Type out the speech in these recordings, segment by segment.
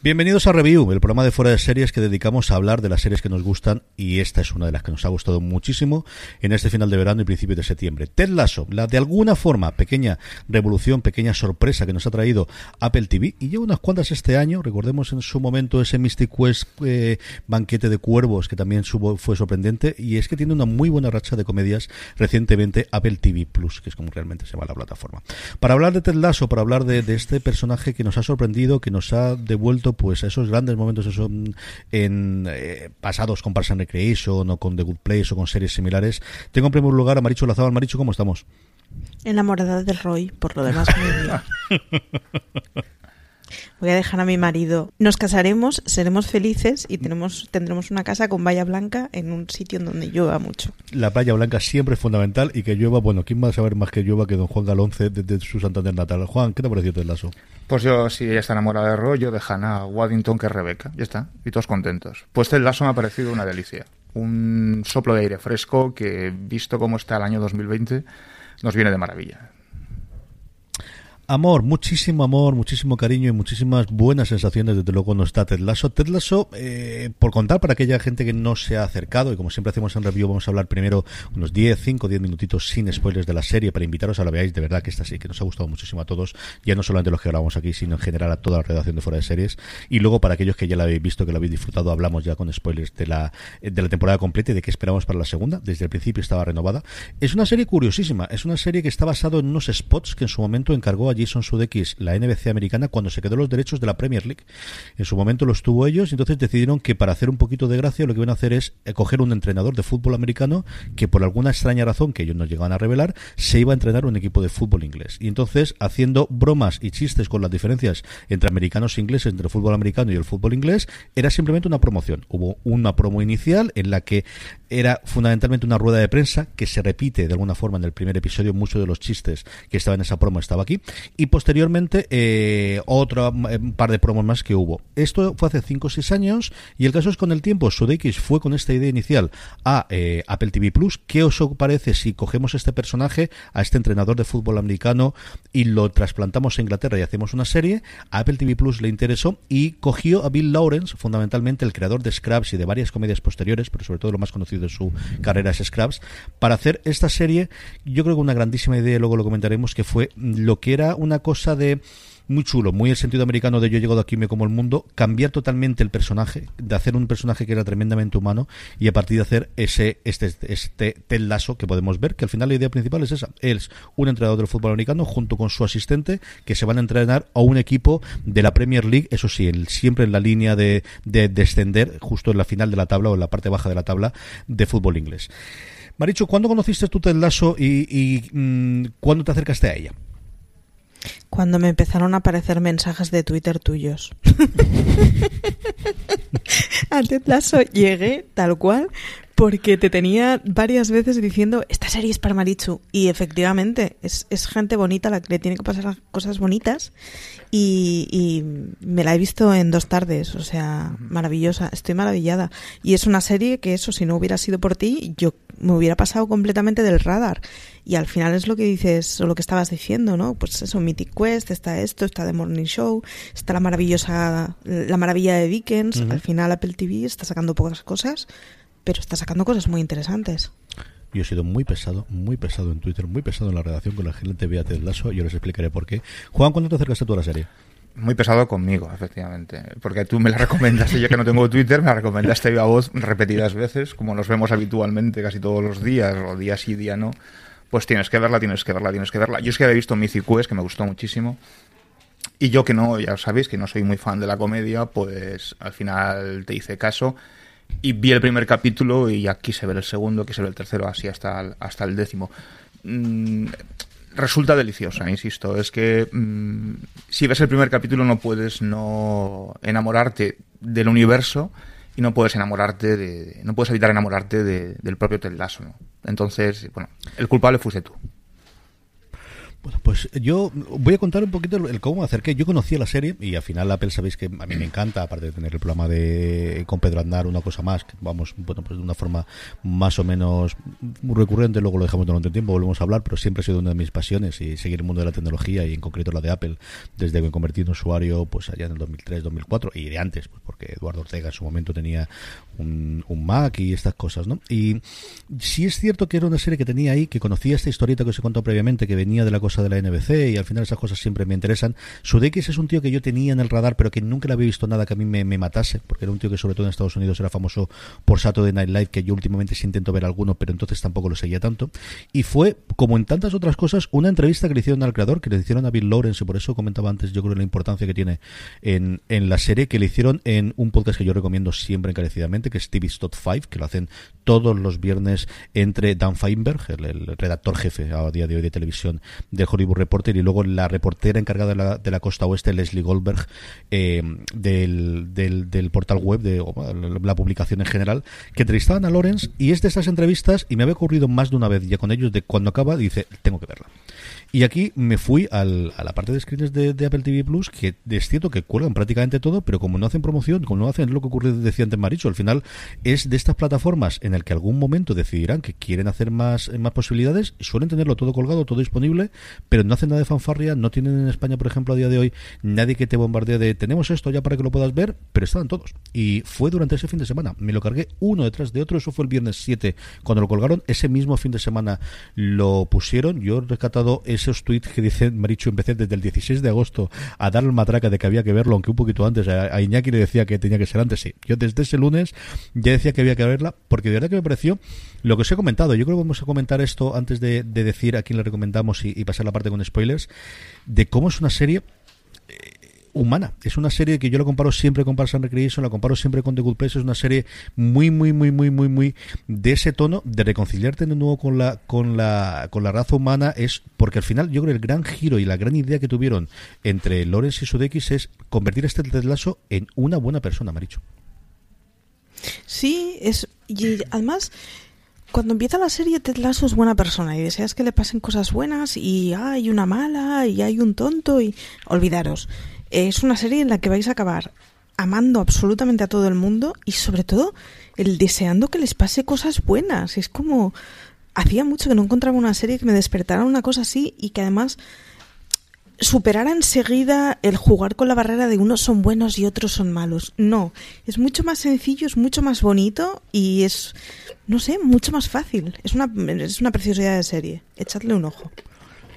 Bienvenidos a Review, el programa de fuera de series que dedicamos a hablar de las series que nos gustan y esta es una de las que nos ha gustado muchísimo en este final de verano y principio de septiembre. Ted Lasso, la de alguna forma pequeña revolución, pequeña sorpresa que nos ha traído Apple TV y lleva unas cuantas este año, recordemos en su momento ese Mystic Quest eh, banquete de cuervos que también fue sorprendente y es que tiene una muy buena racha de comedias recientemente Apple TV Plus, que es como realmente se llama la plataforma. Para hablar de Ted Lasso, para hablar de este personaje que nos ha sorprendido, que nos ha devuelto pues esos grandes momentos son en eh, pasados con Parks and Recreation o con The Good Place o con series similares. Tengo en primer lugar a Maricho Lazabal. Maricho, ¿cómo estamos? Enamorada de Roy, por lo demás muy bien. Voy a dejar a mi marido. Nos casaremos, seremos felices y tenemos, tendremos una casa con valla blanca en un sitio en donde llueva mucho. La valla blanca siempre es fundamental y que llueva, bueno, ¿quién va a saber más que llueva que don Juan Galonce desde su Santander natal? Juan, ¿qué te ha parecido el lazo? Pues yo, si ella está enamorada de Roy, yo de Hannah Waddington que es Rebeca. Ya está, y todos contentos. Pues el lazo me ha parecido una delicia. Un soplo de aire fresco que, visto cómo está el año 2020, nos viene de maravilla. Amor, muchísimo amor, muchísimo cariño y muchísimas buenas sensaciones desde luego no está Ted Lasso. Ted Lasso, eh, por contar para aquella gente que no se ha acercado y como siempre hacemos en review vamos a hablar primero unos 10, 5, 10 minutitos sin spoilers de la serie para invitaros a la veáis, de verdad que esta sí que nos ha gustado muchísimo a todos, ya no solamente los que grabamos aquí sino en general a toda la redacción de Fuera de Series y luego para aquellos que ya la habéis visto, que la habéis disfrutado, hablamos ya con spoilers de la, de la temporada completa y de qué esperamos para la segunda, desde el principio estaba renovada. Es una serie curiosísima, es una serie que está basado en unos spots que en su momento encargó a Jason Sudeikis la NBC americana cuando se quedó los derechos de la Premier League. En su momento los tuvo ellos y entonces decidieron que para hacer un poquito de gracia lo que iban a hacer es eh, coger un entrenador de fútbol americano que por alguna extraña razón que ellos no llegaban a revelar se iba a entrenar un equipo de fútbol inglés. Y entonces haciendo bromas y chistes con las diferencias entre americanos e ingleses, entre el fútbol americano y el fútbol inglés, era simplemente una promoción. Hubo una promo inicial en la que era fundamentalmente una rueda de prensa que se repite de alguna forma en el primer episodio, muchos de los chistes que estaban en esa promo estaba aquí y posteriormente eh, otro eh, par de promos más que hubo. Esto fue hace 5 o 6 años y el caso es con el tiempo Sudeikis fue con esta idea inicial a eh, Apple TV Plus. ¿Qué os parece si cogemos este personaje, a este entrenador de fútbol americano y lo trasplantamos a Inglaterra y hacemos una serie? A Apple TV Plus le interesó y cogió a Bill Lawrence, fundamentalmente el creador de Scraps y de varias comedias posteriores, pero sobre todo lo más conocido de su carrera es Scraps, para hacer esta serie, yo creo que una grandísima idea, luego lo comentaremos, que fue lo que era una cosa de muy chulo, muy el sentido americano de yo he llegado aquí me como el mundo, cambiar totalmente el personaje, de hacer un personaje que era tremendamente humano y a partir de hacer ese este este tel lazo que podemos ver, que al final la idea principal es esa, es un entrenador del fútbol americano junto con su asistente que se van a entrenar a un equipo de la Premier League, eso sí, siempre en la línea de, de descender justo en la final de la tabla o en la parte baja de la tabla de fútbol inglés. Maricho, ¿cuándo conociste tú Ted y mm, cuándo te acercaste a ella? Cuando me empezaron a aparecer mensajes de Twitter tuyos. a Ted Lasso llegué tal cual porque te tenía varias veces diciendo, esta serie es para Marichu. Y efectivamente, es, es gente bonita la que le tiene que pasar cosas bonitas. Y, y, me la he visto en dos tardes, o sea, maravillosa. Estoy maravillada. Y es una serie que eso, si no hubiera sido por ti, yo me hubiera pasado completamente del radar. Y al final es lo que dices, o lo que estabas diciendo, ¿no? Pues eso, Mythic Quest, está esto, está The Morning Show, está la maravillosa, la maravilla de Dickens. Al final Apple TV está sacando pocas cosas pero está sacando cosas muy interesantes. Yo he sido muy pesado, muy pesado en Twitter, muy pesado en la redacción con la gente de Ted Lasso y yo les explicaré por qué. Juan, ¿cuándo te acercaste tú a la serie? Muy pesado conmigo, efectivamente. Porque tú me la recomendaste, yo que no tengo Twitter, me la recomendaste a voz repetidas veces, como nos vemos habitualmente casi todos los días, o día sí, día no. Pues tienes que verla, tienes que verla, tienes que verla. Yo es que había visto Mythic Quest, que me gustó muchísimo. Y yo que no, ya sabéis que no soy muy fan de la comedia, pues al final te hice caso y vi el primer capítulo y aquí se ve el segundo, aquí se ve el tercero, así hasta el, hasta el décimo. Mm, resulta deliciosa, insisto. Es que mm, si ves el primer capítulo no puedes no enamorarte del universo y no puedes enamorarte de, no puedes evitar enamorarte del propio Ted Entonces, bueno, el culpable fuiste tú. Bueno, pues yo voy a contar un poquito el, cómo me acerqué. Yo conocía la serie y al final Apple sabéis que a mí me encanta, aparte de tener el programa de con Pedro Andar, una cosa más, que vamos, bueno, pues de una forma más o menos recurrente, luego lo dejamos durante un tiempo, volvemos a hablar, pero siempre ha sido una de mis pasiones y seguir el mundo de la tecnología y en concreto la de Apple, desde que me convertí en usuario, pues allá en el 2003, 2004 y de antes, pues porque Eduardo Ortega en su momento tenía un, Mac y estas cosas, ¿no? Y sí es cierto que era una serie que tenía ahí, que conocía esta historieta que os he contado previamente, que venía de la de la NBC y al final esas cosas siempre me interesan. Sudeikis es un tío que yo tenía en el radar, pero que nunca le había visto nada que a mí me, matase, porque era un tío que sobre todo en Estados Unidos era famoso por Saturday Night Live, que yo últimamente sí intento ver alguno, pero entonces tampoco lo seguía tanto. Y fue, como en tantas otras cosas, una entrevista que le hicieron al creador, que le hicieron a Bill Lawrence, y por eso comentaba antes, yo creo la importancia que tiene en, en la serie, que le hicieron en un podcast que yo recomiendo siempre encarecidamente, que es TV Stott 5, que lo hacen todos los viernes entre Dan Feinberg, el, redactor jefe a día de hoy de televisión de Hollywood Reporter, y luego la reportera encargada de la, de la costa oeste, Leslie Goldberg, eh, del, del, portal web, de la publicación en general, que entrevistaban a Lawrence, y es de estas entrevistas, y me había ocurrido más de una vez ya con ellos, de cuando acaba, dice, tengo que verla. Y aquí me fui al, a la parte de screens de, Apple TV Plus, que es cierto que cuelgan prácticamente todo, pero como no hacen promoción, como no hacen lo que ocurre, decía antes Maricho, al final es de estas plataformas en el que algún momento decidirán que quieren hacer más, más posibilidades, suelen tenerlo todo colgado, todo disponible, pero no hacen nada de fanfarria, no tienen en España, por ejemplo, a día de hoy, nadie que te bombardee de tenemos esto ya para que lo puedas ver, pero estaban todos. Y fue durante ese fin de semana. Me lo cargué uno detrás de otro, eso fue el viernes 7 cuando lo colgaron, ese mismo fin de semana lo pusieron, yo he rescatado esos tweets que dicen, Marichu, empecé desde el 16 de agosto a dar el matraca de que había que verlo, aunque un poquito antes, a, Iñaki le decía que tenía que ser antes, sí. Yo desde ese lunes ya decía que había que verla, porque de verdad que me pareció lo que os he comentado. Yo creo que vamos a comentar esto antes de, decir a quién le recomendamos y, y pasar la parte con spoilers, de cómo es una serie humana. Es una serie que yo la comparo siempre con Parks and Recreation, la comparo siempre con The Good Place. Es una serie muy, muy, muy, muy, muy, muy de ese tono, de reconciliarte de nuevo con la, con la, con la raza humana. Es porque al final yo creo el gran giro y la gran idea que tuvieron entre Lawrence y Sudeikis es convertir a este Lasso en una buena persona, Maricho. Sí, es y además cuando empieza la serie Ted Lasso es buena persona y deseas que le pasen cosas buenas y hay una mala y hay un tonto y olvidaros es una serie en la que vais a acabar amando absolutamente a todo el mundo y sobre todo el deseando que les pase cosas buenas. Es como hacía mucho que no encontraba una serie que me despertara una cosa así y que además superara enseguida el jugar con la barrera de unos son buenos y otros son malos. No, es mucho más sencillo, es mucho más bonito y es, no sé, mucho más fácil. Es una, es una preciosidad de serie. Echadle un ojo.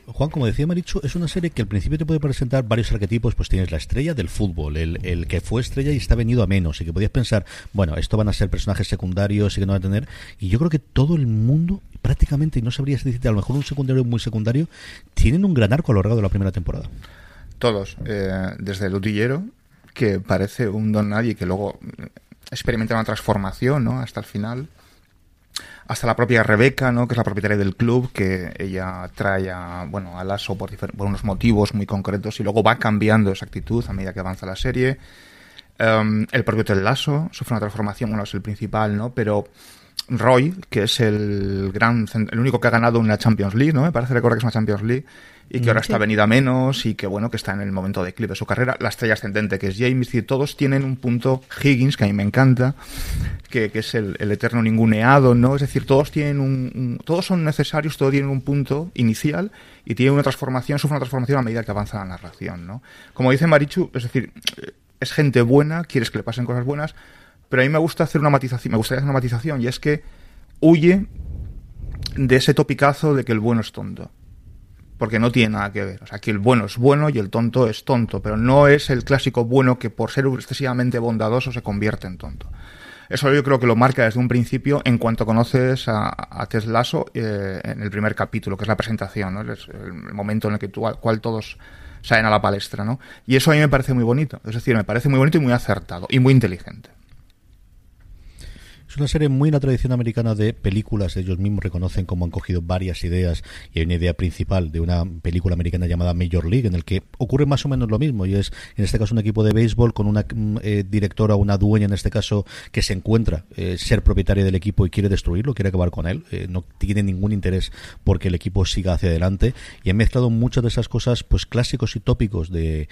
Juan, como decía Marichu, es una serie que al principio te puede presentar varios arquetipos, pues tienes la estrella del fútbol, el, que fue estrella y está venido a menos, y que podías pensar, bueno, esto van a ser personajes secundarios y que no van a tener, y yo creo que todo el mundo, prácticamente, y no sabrías decirte, a lo mejor un secundario muy secundario, tienen un gran arco a lo largo de la primera temporada. Todos, eh, desde el utillero, que parece un don nadie, que luego experimenta una transformación, ¿no? Hasta el final hasta la propia Rebeca, ¿no? que es la propietaria del club, que ella trae a, bueno, a Lasso por, unos motivos muy concretos y luego va cambiando esa actitud a medida que avanza la serie. Em, el propio Ted Lasso sufre una transformación, bueno, es el principal, ¿no? Pero Roy, que es el gran, el único que ha ganado una Champions League, ¿no? Me parece recordar que es una Champions League y que ahora está venida menos y que bueno, que está en el momento de clip de su carrera. La estrella ascendente que es James, y todos tienen un punto Higgins, que a mí me encanta, que, es el, eterno ninguneado, ¿no? Es decir, todos tienen un, todos son necesarios, todos tienen un punto inicial y tienen una transformación, sufre una transformación a medida que avanza la narración, ¿no? Como dice Marichu, es decir, es gente buena, quieres que le pasen cosas buenas, pero a mí me gusta hacer una matización, me gustaría hacer una matización y es que huye de ese topicazo de que el bueno es tonto porque no tiene nada que ver. O sea, que el bueno es bueno y el tonto es tonto, pero no es el clásico bueno que por ser excesivamente bondadoso se convierte en tonto. Eso yo creo que lo marca desde un principio en cuanto conoces a, a Teslaso eh, en el primer capítulo, que es la presentación, el momento en el que tú, cual todos salen a la palestra, ¿no? Y eso a mí me parece muy bonito. Es decir, me parece muy bonito y muy acertado y muy inteligente. Es una serie muy en la tradición americana de películas. Ellos mismos reconocen cómo han cogido varias ideas y hay una idea principal de una película americana llamada Major League en el que ocurre más o menos lo mismo y es en este caso un equipo de béisbol con una mm, eh, directora, una dueña en este caso que se encuentra eh, ser propietaria del equipo y quiere destruirlo, quiere acabar con él. Eh, no tiene ningún interés porque el equipo siga hacia adelante y han mezclado muchas de esas cosas pues clásicos y tópicos de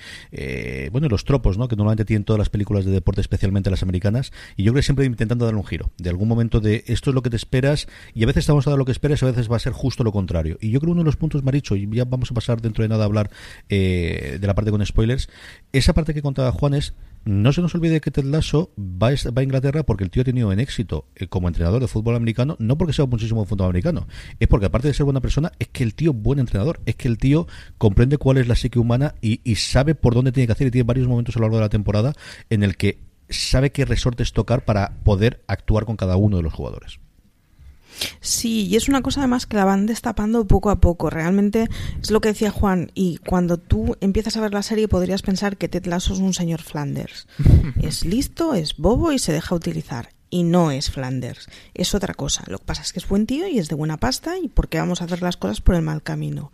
bueno los tropos ¿no? que normalmente tienen todas las películas de deporte especialmente las americanas y yo creo que siempre intentando dar un giro de algún momento de esto es lo que te esperas y a veces estamos a dar lo que esperas y a veces va a ser justo lo contrario. Y yo creo uno de los puntos Maricho y ya vamos a pasar dentro de nada a hablar eh, de la parte con spoilers esa parte que contaba Juan es no se nos olvide que Ted Lasso va a, Inglaterra porque el tío ha tenido en éxito eh, como entrenador de fútbol americano, no porque sea muchísimo fútbol americano, es porque aparte de ser buena persona, es que el tío buen entrenador, es que el tío comprende cuál es la psique humana y, y sabe por dónde tiene que hacer y tiene varios momentos a lo largo de la temporada en el que sabe qué resortes tocar para poder actuar con cada uno de los jugadores. Sí, y es una cosa además que la van destapando poco a poco. Realmente es lo que decía Juan, y cuando tú empiezas a ver la serie podrías pensar que Ted Lasso es un señor Flanders. es listo, es bobo y se deja utilizar. Y no es Flanders, es otra cosa. Lo que pasa es que es buen tío y es de buena pasta y porque vamos a hacer las cosas por el mal camino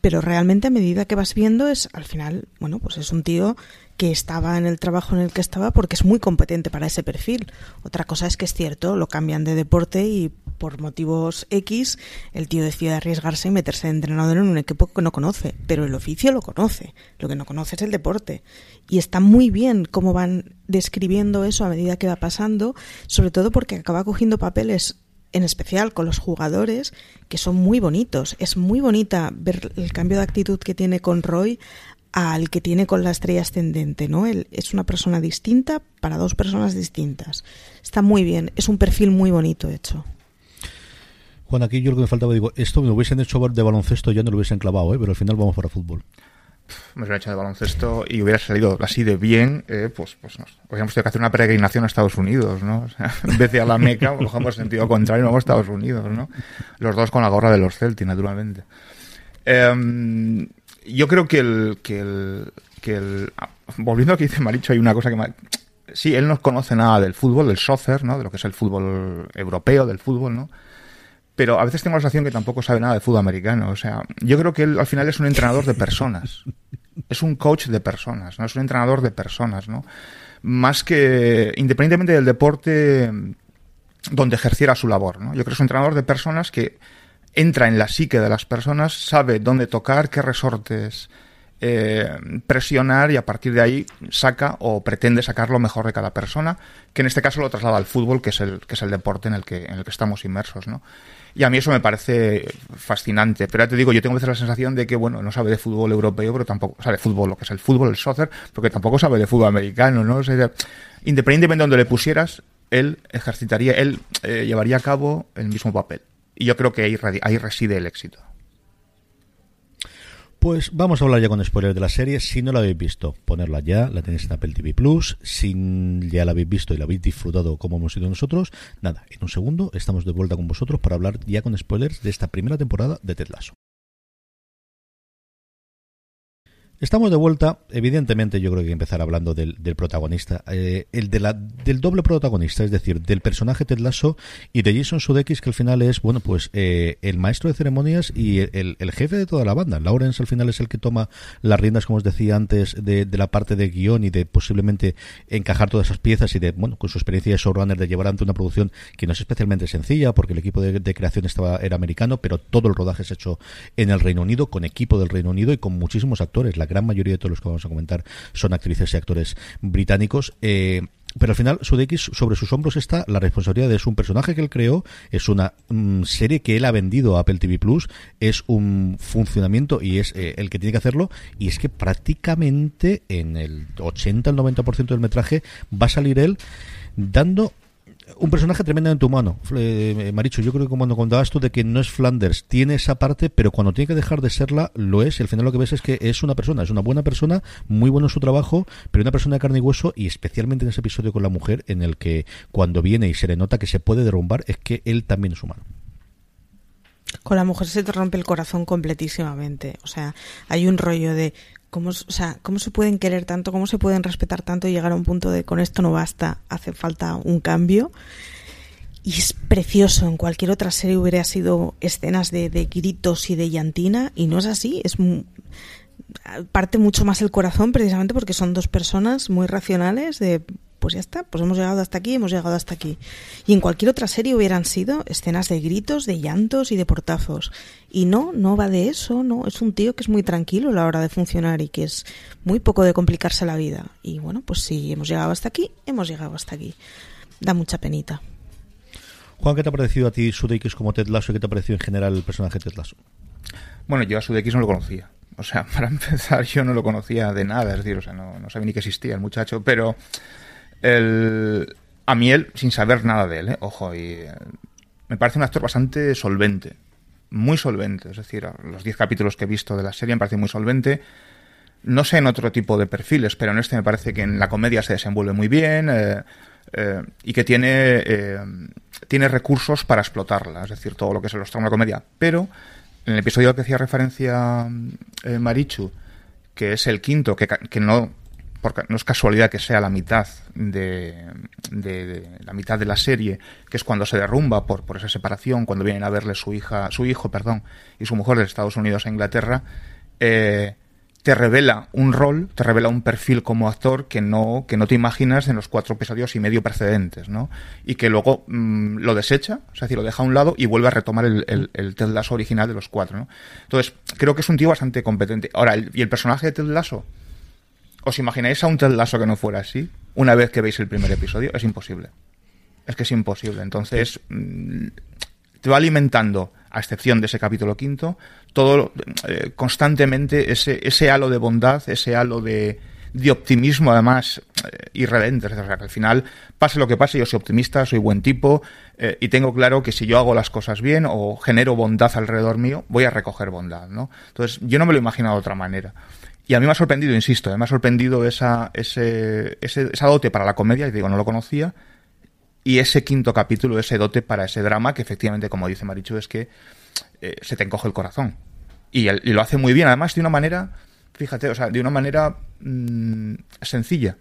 pero realmente a medida que vas viendo es al final, bueno, pues es un tío que estaba en el trabajo en el que estaba porque es muy competente para ese perfil. Otra cosa es que es cierto, lo cambian de deporte y por motivos X el tío decide arriesgarse y meterse de entrenador en un equipo que no conoce, pero el oficio lo conoce, lo que no conoce es el deporte. Y está muy bien cómo van describiendo eso a medida que va pasando, sobre todo porque acaba cogiendo papeles en especial con los jugadores, que son muy bonitos. Es muy bonita ver el cambio de actitud que tiene con Roy al que tiene con la estrella ascendente, ¿no? Él es una persona distinta para dos personas distintas. Está muy bien, es un perfil muy bonito hecho. Juan, aquí yo lo que me faltaba, digo, esto me lo hubiesen hecho de baloncesto ya no lo hubiesen clavado, ¿eh? pero al final vamos para fútbol. Me hubiera hecho de baloncesto y hubiera salido así de bien, eh, pues, pues nos habríamos tenido que hacer una peregrinación a Estados Unidos, ¿no? O sea, en vez de a la Meca, cogemos sentido contrario y vamos a Estados Unidos, ¿no? Los dos con la gorra de los Celtics, naturalmente. Eh, yo creo que el, que el, que el, ah, volviendo a lo que dice Maricho, hay una cosa que me, sí, él no conoce nada del fútbol, del soccer, ¿no? De lo que es el fútbol europeo, del fútbol, ¿no? Pero a veces tengo la sensación que tampoco sabe nada de fútbol americano. O sea, yo creo que él al final es un entrenador de personas. Es un coach de personas, ¿no? Es un entrenador de personas, ¿no? Más que, independientemente del deporte donde ejerciera su labor, ¿no? Yo creo que es un entrenador de personas que entra en la psique de las personas, sabe dónde tocar, qué resortes eh, presionar y a partir de ahí saca o pretende sacar lo mejor de cada persona, que en este caso lo traslada al fútbol, que es el, que es el deporte en el que, en el que estamos inmersos, ¿no? Y a mí eso me parece fascinante. Pero ya te digo, yo tengo a veces la sensación de que, bueno, no sabe de fútbol europeo, pero tampoco sabe de fútbol, lo que es el fútbol, el soccer, porque tampoco sabe de fútbol americano, ¿no? O sea, independientemente de donde le pusieras, él ejercitaría, él eh, llevaría a cabo el mismo papel. Y yo creo que ahí, ahí reside el éxito. Pues vamos a hablar ya con spoilers de la serie. Si no la habéis visto, ponerla ya. La tenéis en Apple TV Plus. Si ya la habéis visto y la habéis disfrutado como hemos sido nosotros, nada, en un segundo estamos de vuelta con vosotros para hablar ya con spoilers de esta primera temporada de Ted Lasso. Estamos de vuelta. Evidentemente, yo creo que hay que empezar hablando del, protagonista. Eh, el de la, del doble protagonista, es decir, del personaje Ted Lasso y de Jason Sudeikis, que al final es, bueno, pues eh, el maestro de ceremonias y el, jefe de toda la banda. Lawrence al final es el que toma las riendas, como os decía antes, de, la parte de guion y de posiblemente encajar todas esas piezas y de, bueno, con su experiencia de showrunner, de llevar ante una producción que no es especialmente sencilla, porque el equipo de, creación estaba era americano, pero todo el rodaje es hecho en el Reino Unido, con equipo del Reino Unido y con muchísimos actores. Gran mayoría de todos los que vamos a comentar son actrices y actores británicos. Eh, pero al final Sudeikis sobre sus hombros está la responsabilidad de es un personaje que él creó, es una mm, serie que él ha vendido a Apple TV Plus, es un funcionamiento y es eh, el que tiene que hacerlo y es que prácticamente en el 80 al 90% del metraje va a salir él dando un personaje tremendamente humano, eh, Maricho. Yo creo que cuando contabas tú de que no es Flanders, tiene esa parte, pero cuando tiene que dejar de serla, lo es. Y al final lo que ves es que es una persona, es una buena persona, muy bueno en su trabajo, pero una persona de carne y hueso, y especialmente en ese episodio con la mujer, en el que cuando viene y se le nota que se puede derrumbar, es que él también es humano. Con la mujer se te rompe el corazón completísimamente. O sea, hay un rollo de cómo, o sea, cómo se pueden querer tanto, cómo se pueden respetar tanto y llegar a un punto de con esto no basta, hace falta un cambio. y es precioso. En cualquier otra serie hubiera sido escenas de, de gritos y de llantina, y no es así. Es parte mucho más el corazón, precisamente porque son dos personas muy racionales de pues ya está, pues hemos llegado hasta aquí, hemos llegado hasta aquí. Y en cualquier otra serie hubieran sido escenas de gritos, de llantos y de portazos. Y no, no va de eso, no, es un tío que es muy tranquilo a la hora de funcionar y que es muy poco de complicarse la vida. Y bueno, pues si hemos llegado hasta aquí, hemos llegado hasta aquí. Da mucha penita. Juan, ¿qué te ha parecido a ti Sudeikis como Ted Lasso y qué te ha parecido en general el personaje Ted Lasso? Bueno, yo a Sudeikis no lo conocía. O sea, para empezar, yo no lo conocía de nada, es decir, o sea, no, no sabía ni que existía el muchacho, pero el, a mí él, sin saber nada de él, ¿eh? ojo, y eh, me parece un actor bastante solvente, muy solvente, es decir, los 10 capítulos que he visto de la serie me parece muy solvente. No sé en otro tipo de perfiles, pero en este me parece que en la comedia se desenvuelve muy bien eh, y que tiene, tiene recursos para explotarla, es decir, todo lo que se los trae una comedia. Pero en el episodio al que hacía referencia Marichu, que es el quinto, que, que no porque no es casualidad que sea la mitad de, la mitad de la serie, que es cuando se derrumba por, por esa separación, cuando vienen a verle su hija, su hijo, perdón, y su mujer de Estados Unidos a Inglaterra, eh, te revela un rol, te revela un perfil como actor que no, que no te imaginas en los cuatro episodios y medio precedentes, ¿no? Y que luego mm, lo desecha, es decir, lo deja a un lado y vuelve a retomar el, el, el Ted Lasso original de los cuatro, ¿no? Entonces, creo que es un tío bastante competente. Ahora, ¿y el personaje de Ted Lasso? ¿Os imagináis a un Ted que no fuera así? Una vez que veis el primer episodio, es imposible. Es que es imposible. Entonces, mm, te va alimentando, a excepción de ese capítulo quinto, todo eh, constantemente ese, ese halo de bondad, ese halo de, optimismo, además, eh. O sea, que al final, pase lo que pase, yo soy optimista, soy buen tipo, eh, y tengo claro que si yo hago las cosas bien o genero bondad alrededor mío, voy a recoger bondad, ¿no? Entonces, yo no me lo he imaginado de otra manera. Y a mí me ha sorprendido, insisto, eh, me ha sorprendido esa, ese, ese, esa dote para la comedia, y digo, no lo conocía, y ese quinto capítulo, ese dote para ese drama, que efectivamente, como dice Marichu, es que eh, se te encoge el corazón. Y, lo hace muy bien, además de una manera, fíjate, o sea, de una manera mmm, sencilla.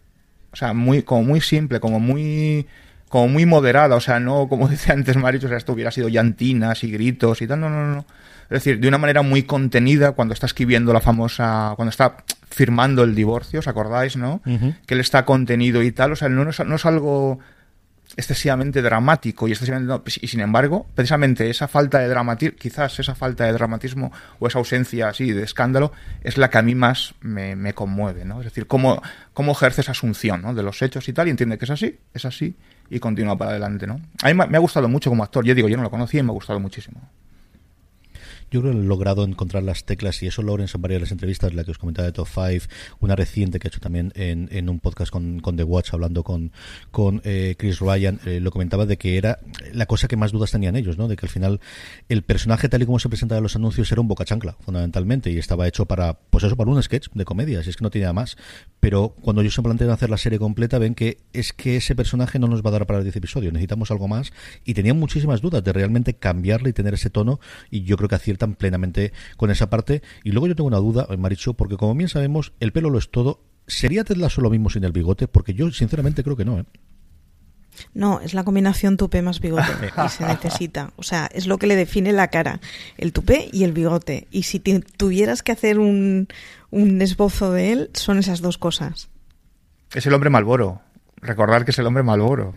O sea, muy, como muy simple, como muy como muy moderada, o sea, no como decía antes Marichu, o sea, esto hubiera sido llantinas y gritos y tal, no, no, no. Es decir, de una manera muy contenida cuando está escribiendo la famosa, cuando está firmando el divorcio, ¿os acordáis, no? Que él está contenido y tal, o sea, no, es, no es algo excesivamente dramático y excesivamente pues, y sin embargo precisamente esa falta de dramatismo quizás esa falta de dramatismo o esa ausencia así de escándalo es la que a mí más me, me conmueve no es decir cómo, cómo ejerce esa asunción ¿no? de los hechos y tal y entiende que es así es así y continúa para adelante no a mí me, me ha gustado mucho como actor yo digo yo no lo conocía y me ha gustado muchísimo yo creo que he logrado encontrar las teclas y eso Lawrence en varias de las entrevistas, la que os comentaba de Top 5, una reciente que ha hecho también en, en un podcast con, con, The Watch, hablando con, con eh, Chris Ryan, eh, lo comentaba de que era la cosa que más dudas tenían ellos, ¿no? De que al final el personaje tal y como se presentaba en los anuncios era un boca chancla, fundamentalmente, y estaba hecho para, pues eso, para un sketch de comedia, si es que no nada más. Pero cuando ellos se plantean hacer la serie completa, ven que es que ese personaje no nos va a dar para el 10 episodios, necesitamos algo más, y tenían muchísimas dudas de realmente cambiarle y tener ese tono, y yo creo que hacía tan plenamente con esa parte. Y luego yo tengo una duda, eh, Maricho, porque como bien sabemos, el pelo lo es todo. ¿Sería Ted Lasso lo mismo sin el bigote? Porque yo sinceramente creo que no, ¿eh? No, es la combinación tupé más bigote y se necesita. O sea, es lo que le define la cara, el tupé y el bigote. Y si tuvieras que hacer un, un esbozo de él, son esas dos cosas. Es el hombre Malboro. Recordar que es el hombre Malboro.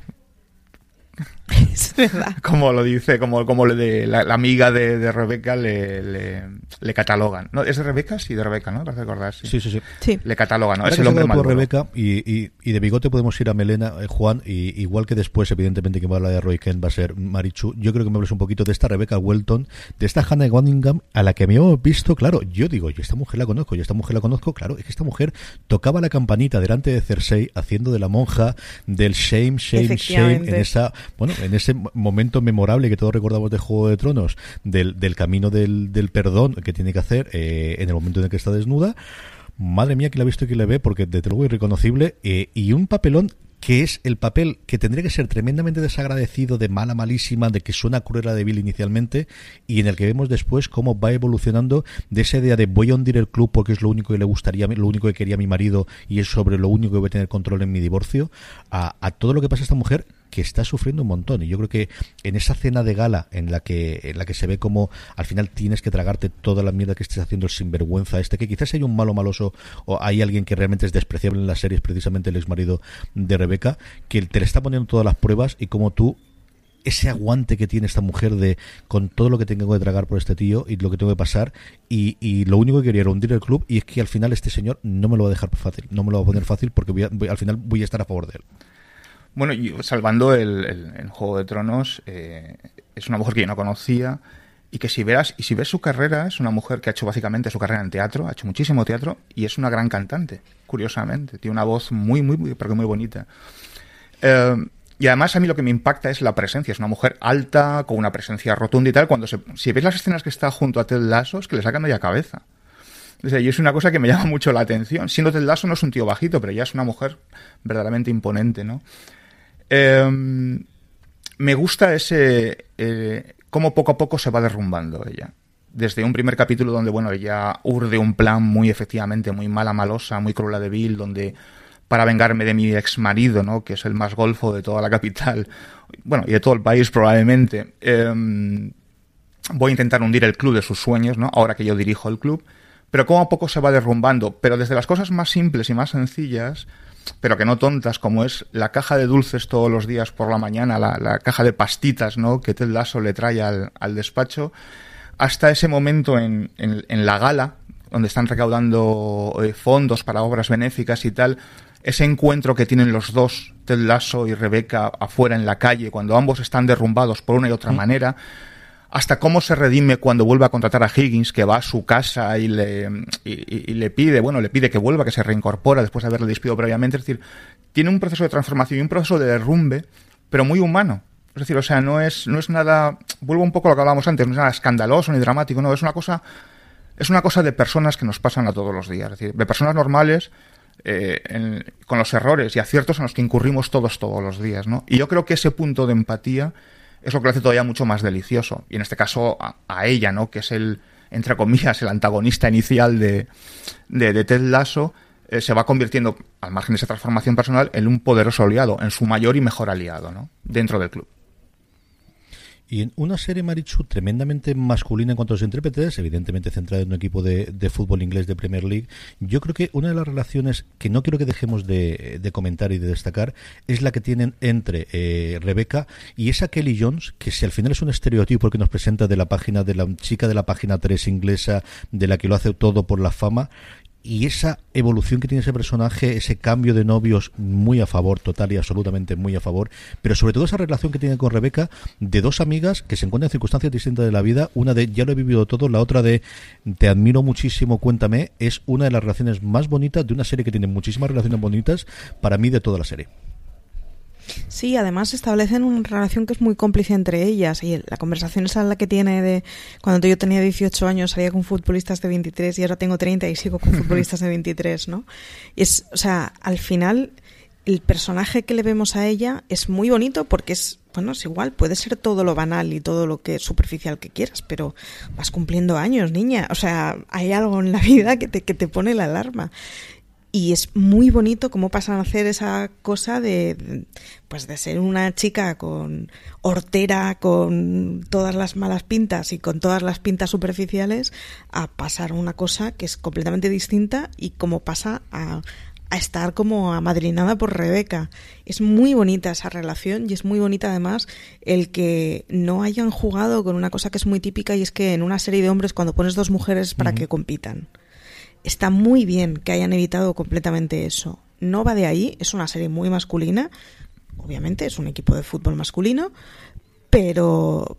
Es verdad. Como lo dice, como, como le de, la, la, amiga de, de Rebeca le, le, le, catalogan. ¿No? ¿Es de Rebeca? Sí, de Rebeca, ¿no? Recordar, sí. Sí, sí, sí. sí. Le catalogan, es el hombre por Rebeca y, y, y, de bigote podemos ir a Melena, eh, Juan, y igual que después, evidentemente, que va a hablar de Roy Kent va a ser Marichu. Yo creo que me hables un poquito de esta Rebeca Welton, de esta Hannah Waddingham, a la que me hemos visto, claro, yo digo, yo esta mujer la conozco, yo esta mujer la conozco, claro, es que esta mujer tocaba la campanita delante de Cersei, haciendo de la monja del shame, shame, shame, en esa, bueno, en ese momento memorable que todos recordamos de Juego de Tronos, del, camino del, perdón que tiene que hacer eh, en el momento en el que está desnuda. Madre mía, que la ha visto y que le ve, porque desde luego irreconocible. Eh, y un papelón que es el papel que tendría que ser tremendamente desagradecido, de mala, malísima, de que suena cruel a débil inicialmente, y en el que vemos después cómo va evolucionando de esa idea de voy a hundir el club porque es lo único que le gustaría, lo único que quería mi marido y es sobre lo único que voy a tener control en mi divorcio, a, a todo lo que pasa a esta mujer que está sufriendo un montón. Y yo creo que en esa cena de gala en la que, en la que se ve como al final tienes que tragarte toda la mierda que estés haciendo el sinvergüenza este, que quizás hay un malo maloso o hay alguien que realmente es despreciable en las series, precisamente el ex marido de Rebeca, que te le está poniendo todas las pruebas y como tú ese aguante que tiene esta mujer de con todo lo que tengo que tragar por este tío y lo que tengo que pasar y, y lo único que quería era hundir el club y es que al final este señor no me lo va a dejar fácil, no me lo va a poner fácil porque voy al final voy a estar a favor de él. Bueno, salvando el, Juego de Tronos, eh, es una mujer que yo no conocía y que si verás y si ves su carrera es una mujer que ha hecho básicamente su carrera en teatro, ha hecho muchísimo teatro y es una gran cantante, curiosamente, tiene una voz muy muy muy muy bonita. Eh, y además a mí lo que me impacta es la presencia. Es una mujer alta, con una presencia rotunda y tal. Cuando se, si ves las escenas que está junto a Ted Lasso, es que le sacan de la cabeza. y es una cosa que me llama mucho la atención. Siendo Ted Lasso no es un tío bajito, pero ya es una mujer verdaderamente imponente, ¿no? Em, me gusta ese... Eh, cómo poco a poco se va derrumbando ella. Desde un primer capítulo donde, bueno, ella urde un plan muy efectivamente, muy mala, malosa, muy cruel de Bill, donde para vengarme de mi ex marido, ¿no? que es el más golfo de toda la capital, bueno, y de todo el país probablemente. Em, voy a intentar hundir el club de sus sueños, ¿no? ahora que yo dirijo el club, pero como a poco se va derrumbando, pero desde las cosas más simples y más sencillas, pero que no tontas, como es la caja de dulces todos los días por la mañana, la, caja de pastitas ¿no? que Ted Lasso le trae al, despacho, hasta ese momento en, en, la gala, donde están recaudando eh, fondos para obras benéficas y tal, ese encuentro que tienen los dos, Ted Lasso y Rebeca, afuera en la calle, cuando ambos están derrumbados por una y otra manera, hasta cómo se redime cuando vuelve a contratar a Higgins, que va a su casa y le, y, le pide, bueno, le pide que vuelva, que se reincorpora después de haberle despido previamente. Es decir, tiene un proceso de transformación y un proceso de derrumbe, pero muy humano. Es decir, o sea, no es, no es nada, vuelvo un poco a lo que hablábamos antes, no es nada escandaloso ni dramático, no, es una cosa, es una cosa de personas que nos pasan a todos los días, es decir, de personas normales eh, con los errores y aciertos en los que incurrimos todos todos los días, ¿no? Y yo creo que ese punto de empatía es lo que lo hace todavía mucho más delicioso. Y en este caso a, ella, ¿no? Que es el, entre comillas, el antagonista inicial de, de, Ted Lasso, eh, se va convirtiendo, al margen de esa transformación personal, en un poderoso aliado, en su mayor y mejor aliado, ¿no? Dentro del club. Y en una serie, Marichu, tremendamente masculina en cuanto a los intérpretes, evidentemente centrada en un equipo de, fútbol inglés de Premier League, yo creo que una de las relaciones que no quiero que dejemos de, comentar y de destacar es la que tienen entre eh, Rebeca y esa Kelly Jones, que si al final es un estereotipo que nos presenta de la página de la chica de la página 3 inglesa, de la que lo hace todo por la fama, y esa evolución que tiene ese personaje, ese cambio de novios muy a favor, total y absolutamente muy a favor, pero sobre todo esa relación que tiene con Rebeca de dos amigas que se encuentran en circunstancias distintas de la vida, una de ya lo he vivido todo, la otra de te admiro muchísimo, cuéntame, es una de las relaciones más bonitas de una serie que tiene muchísimas relaciones bonitas para mí de toda la serie. Sí, además establecen una relación que es muy cómplice entre ellas y la conversación es la que tiene de cuando yo tenía 18 años salía con futbolistas de 23 y ahora tengo 30 y sigo con futbolistas de 23, ¿no? Y es, o sea, al final el personaje que le vemos a ella es muy bonito porque es, bueno, es igual, puede ser todo lo banal y todo lo que superficial que quieras, pero vas cumpliendo años, niña. O sea, hay algo en la vida que te, que te pone la alarma y es muy bonito cómo pasan a hacer esa cosa de pues de ser una chica con hortera con todas las malas pintas y con todas las pintas superficiales a pasar una cosa que es completamente distinta y cómo pasa a, a estar como amadrinada por Rebeca. Es muy bonita esa relación y es muy bonita además el que no hayan jugado con una cosa que es muy típica y es que en una serie de hombres cuando pones dos mujeres para que compitan está muy bien que hayan evitado completamente eso. No va de ahí, es una serie muy masculina, obviamente es un equipo de fútbol masculino, pero